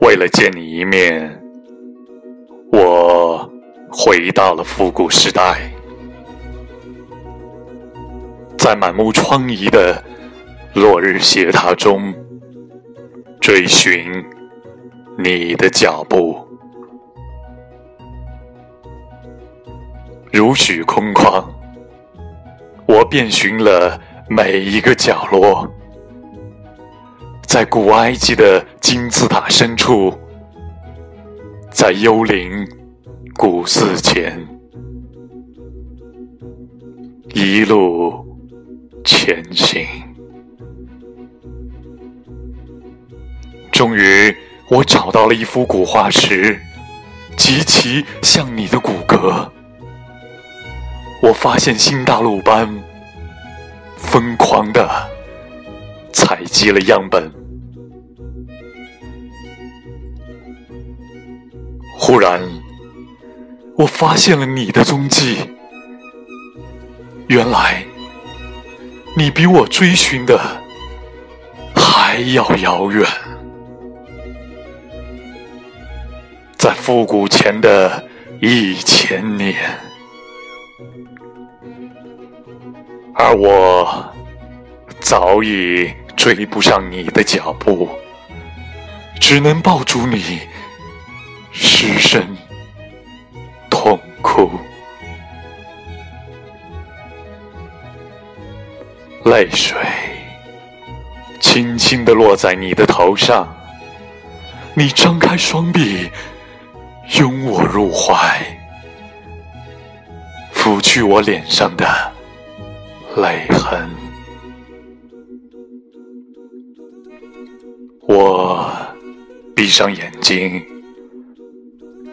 为了见你一面，我回到了复古时代，在满目疮痍的落日斜塔中追寻你的脚步，如许空旷，我遍寻了每一个角落。在古埃及的金字塔深处，在幽灵古寺前，一路前行。终于，我找到了一幅古画石，极其像你的骨骼。我发现新大陆般疯狂的采集了样本。忽然，我发现了你的踪迹。原来，你比我追寻的还要遥远。在复古前的一千年，而我早已追不上你的脚步，只能抱住你。失声痛哭，泪水轻轻地落在你的头上。你张开双臂，拥我入怀，拂去我脸上的泪痕。我闭上眼睛。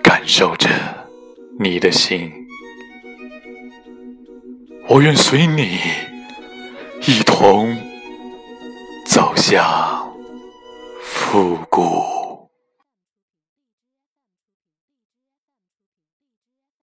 感受着你的心，我愿随你一同走向复古。